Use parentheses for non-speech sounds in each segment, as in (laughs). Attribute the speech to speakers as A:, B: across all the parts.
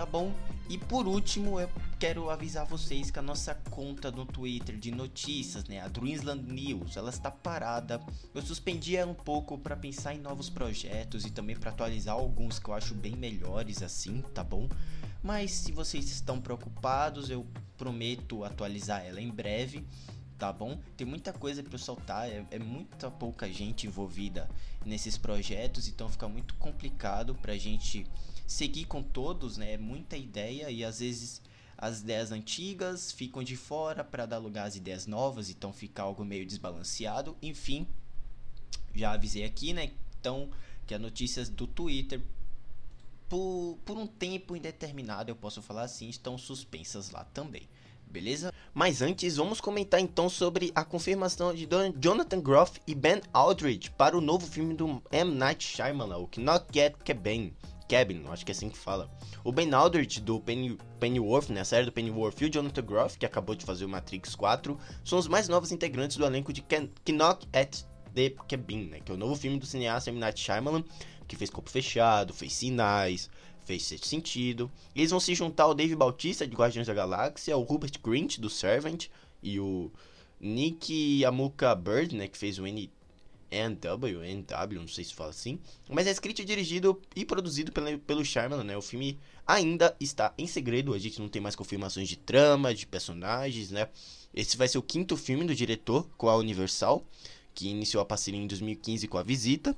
A: tá bom? E por último, eu quero avisar vocês que a nossa conta no Twitter de notícias, né, a Dreamsland News, ela está parada. Eu suspendi ela um pouco para pensar em novos projetos e também para atualizar alguns que eu acho bem melhores assim, tá bom? Mas se vocês estão preocupados, eu prometo atualizar ela em breve tá bom? Tem muita coisa para soltar, é, é, muita pouca gente envolvida nesses projetos, então fica muito complicado pra gente seguir com todos, né? É muita ideia e às vezes as ideias antigas ficam de fora para dar lugar às ideias novas, então fica algo meio desbalanceado. Enfim, já avisei aqui, né? Então, que as notícias do Twitter por, por um tempo indeterminado, eu posso falar assim, estão suspensas lá também. Beleza? Mas antes, vamos comentar então sobre a confirmação de Jonathan Groff e Ben Aldridge para o novo filme do M. Night Shyamalan, o Not Get Cabin. Cabin, acho que é assim que fala. O Ben Aldridge do Penny, Pennyworth, né, a série do Pennyworth, e o Jonathan Groff, que acabou de fazer o Matrix 4, são os mais novos integrantes do elenco de Knock at the Cabin, né, que é o novo filme do cineasta M. Night Shyamalan, que fez Corpo Fechado, fez Sinais, fez Sentido. Eles vão se juntar ao Dave Bautista, de Guardiões da Galáxia, o Rupert Grint, do Servant, e o Nick Amuka Bird, né, que fez o N NW, NW, não sei se fala assim. Mas é escrito, dirigido e produzido pelo, pelo Shyamalan, né? O filme ainda está em segredo, a gente não tem mais confirmações de trama, de personagens, né? Esse vai ser o quinto filme do diretor com a Universal, que iniciou a parceria em 2015 com a Visita.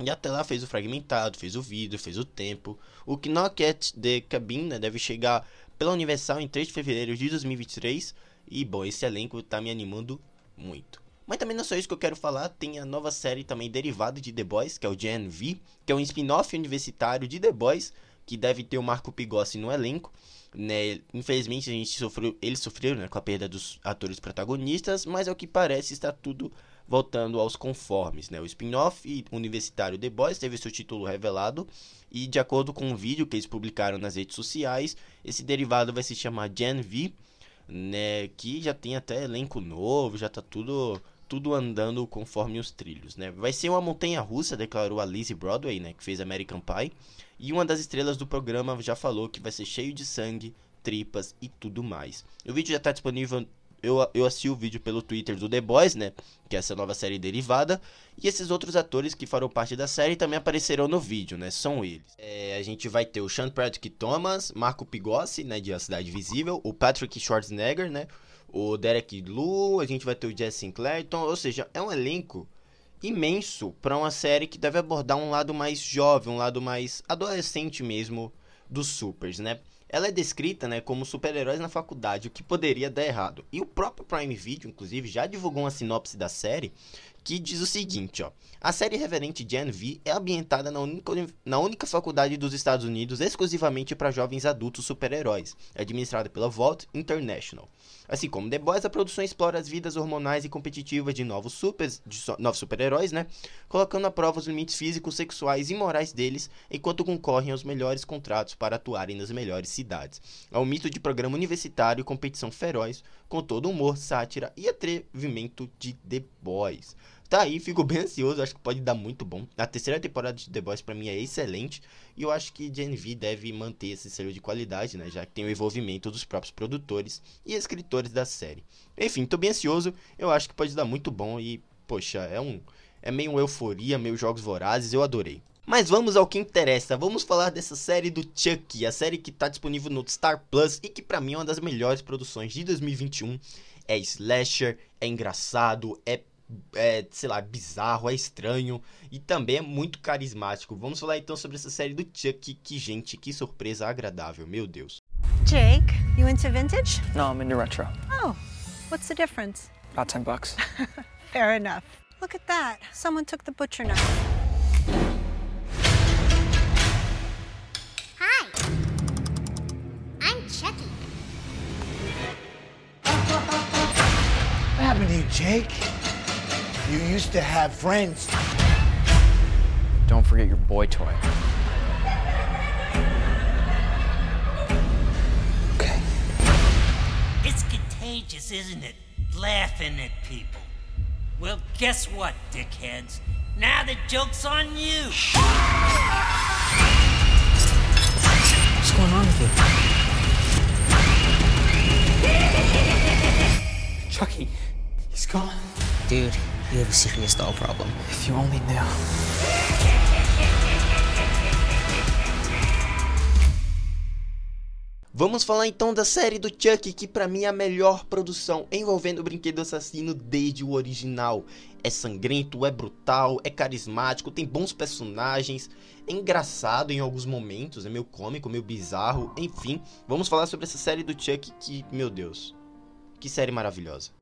A: E até lá fez o Fragmentado, fez o Vidro, fez o Tempo. O Knock at the Cabin né, deve chegar pela Universal em 3 de fevereiro de 2023. E, bom, esse elenco tá me animando muito. Mas também não é só isso que eu quero falar, tem a nova série também derivada de The Boys, que é o Gen V, que é um spin-off universitário de The Boys, que deve ter o Marco Pigossi no elenco. Né? Infelizmente a gente sofreu, eles sofreram né, com a perda dos atores protagonistas, mas ao que parece está tudo voltando aos conformes. Né? O spin-off universitário The Boys teve seu título revelado e de acordo com um vídeo que eles publicaram nas redes sociais, esse derivado vai se chamar Gen V, né? Que já tem até elenco novo, já tá tudo tudo andando conforme os trilhos, né? Vai ser uma montanha russa, declarou a Lizzie Broadway, né, que fez American Pie, e uma das estrelas do programa já falou que vai ser cheio de sangue, tripas e tudo mais. O vídeo já está disponível eu, eu assisti o vídeo pelo Twitter do The Boys, né? Que é essa nova série derivada. E esses outros atores que farão parte da série também aparecerão no vídeo, né? São eles. É, a gente vai ter o Sean Patrick Thomas, Marco Pigossi, né? De A Cidade Visível. O Patrick Schwarzenegger, né? O Derek Lu. A gente vai ter o Jesse Sinclair. Então, ou seja, é um elenco imenso para uma série que deve abordar um lado mais jovem, um lado mais adolescente mesmo dos supers, né? Ela é descrita né, como super-heróis na faculdade, o que poderia dar errado. E o próprio Prime Video, inclusive, já divulgou uma sinopse da série que diz o seguinte, ó. A série reverente Gen V é ambientada na única, na única faculdade dos Estados Unidos exclusivamente para jovens adultos super-heróis, administrada pela Vault International. Assim como The Boys, a produção explora as vidas hormonais e competitivas de novos de so, novos super-heróis, né? Colocando à prova os limites físicos, sexuais e morais deles, enquanto concorrem aos melhores contratos para atuarem nas melhores cidades. É um mito de programa universitário e competição feroz, com todo humor, sátira e atrevimento de The Boys. Tá aí, fico bem ansioso, acho que pode dar muito bom. A terceira temporada de The Boys para mim é excelente e eu acho que Gen V deve manter esse selo de qualidade, né, já que tem o envolvimento dos próprios produtores e escritores da série. Enfim, tô bem ansioso, eu acho que pode dar muito bom e, poxa, é um é meio euforia, meio jogos vorazes, eu adorei. Mas vamos ao que interessa. Vamos falar dessa série do Chuck, a série que está disponível no Star Plus e que para mim é uma das melhores produções de 2021. É slasher, é engraçado, é é, sei lá, bizarro, é estranho e também é muito carismático. Vamos falar então sobre essa série do Chuck. Que, gente, que surpresa agradável, meu Deus.
B: Jake, you into vintage?
C: No, I'm into retro.
B: Oh, what's the difference?
C: About 10 bucks. (laughs)
B: Fair enough. Look at that. Someone took the butcher knife.
D: Hi. I'm Chucky.
E: What happened to you, Jake? You used to have friends.
C: Don't forget your boy toy. Okay.
F: It's contagious, isn't it? Laughing at people. Well, guess what, dickheads? Now the joke's on you.
C: What's going on with you? Chucky, he's gone.
G: Dude, you have a serious doll problem.
C: If you only knew.
A: Vamos falar então da série do Chuck, que para mim é a melhor produção envolvendo o brinquedo assassino desde o original. É sangrento, é brutal, é carismático, tem bons personagens, é engraçado em alguns momentos, é meio cômico, meio bizarro, enfim. Vamos falar sobre essa série do Chuck que, meu Deus, que série maravilhosa.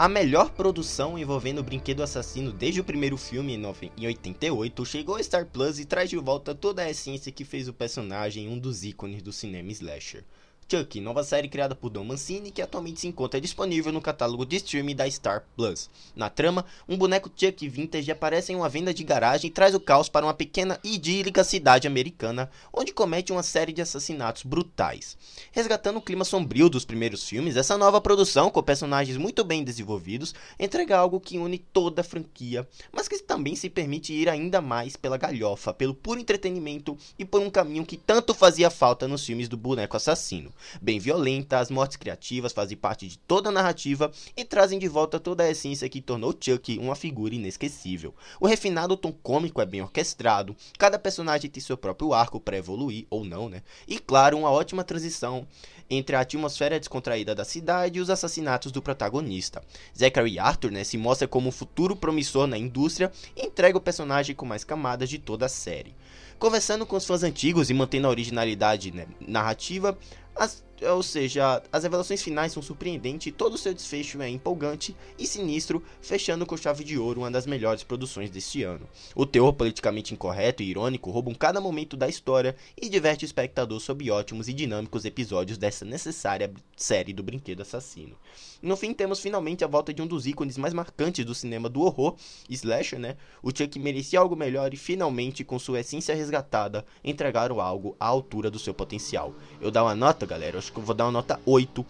A: A melhor produção envolvendo o brinquedo assassino desde o primeiro filme em 88 chegou a Star Plus e traz de volta toda a essência que fez o personagem um dos ícones do cinema slasher. Chuck, nova série criada por Don Mancini que atualmente se encontra disponível no catálogo de streaming da Star Plus. Na trama, um boneco Chuck vintage aparece em uma venda de garagem e traz o caos para uma pequena e idílica cidade americana, onde comete uma série de assassinatos brutais. Resgatando o clima sombrio dos primeiros filmes, essa nova produção, com personagens muito bem desenvolvidos, entrega algo que une toda a franquia, mas que também se permite ir ainda mais pela galhofa, pelo puro entretenimento e por um caminho que tanto fazia falta nos filmes do boneco assassino bem violenta, as mortes criativas fazem parte de toda a narrativa e trazem de volta toda a essência que tornou Chuck uma figura inesquecível. O refinado tom cômico é bem orquestrado, cada personagem tem seu próprio arco para evoluir ou não, né? E claro, uma ótima transição entre a atmosfera descontraída da cidade e os assassinatos do protagonista. Zachary Arthur né, se mostra como um futuro promissor na indústria e entrega o personagem com mais camadas de toda a série. Conversando com os fãs antigos e mantendo a originalidade né, narrativa, as, ou seja, as revelações finais são surpreendentes todo o seu desfecho é empolgante e sinistro, fechando com chave de ouro uma das melhores produções deste ano. O teor politicamente incorreto e irônico roubam cada momento da história e diverte o espectador sob ótimos e dinâmicos episódios dessa necessária série do brinquedo assassino. No fim, temos finalmente a volta de um dos ícones mais marcantes do cinema do horror, slasher, né? O Chuck merecia algo melhor e finalmente, com sua essência resgatada, entregaram algo à altura do seu potencial. Eu dou uma nota, galera, que eu vou dar uma nota 8.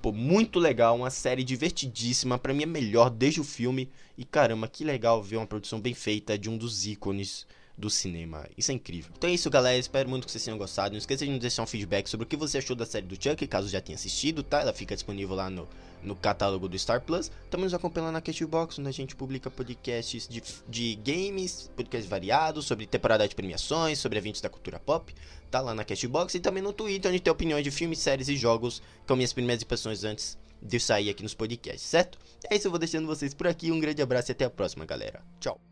A: Pô, muito legal, uma série divertidíssima, para mim é melhor desde o filme. E caramba, que legal ver uma produção bem feita de um dos ícones do cinema. Isso é incrível. Então é isso, galera. Espero muito que vocês tenham gostado. Não esqueça de nos deixar um feedback sobre o que você achou da série do Chuck, caso já tenha assistido, tá? Ela fica disponível lá no, no catálogo do Star Plus. Também nos acompanha lá na Cashbox, onde a gente publica podcasts de, de games, podcasts variados, sobre temporada de premiações, sobre eventos da cultura pop. Tá lá na Cashbox e também no Twitter, onde tem opiniões de filmes, séries e jogos, com minhas primeiras impressões antes de sair aqui nos podcasts, certo? É isso, eu vou deixando vocês por aqui. Um grande abraço e até a próxima, galera. Tchau.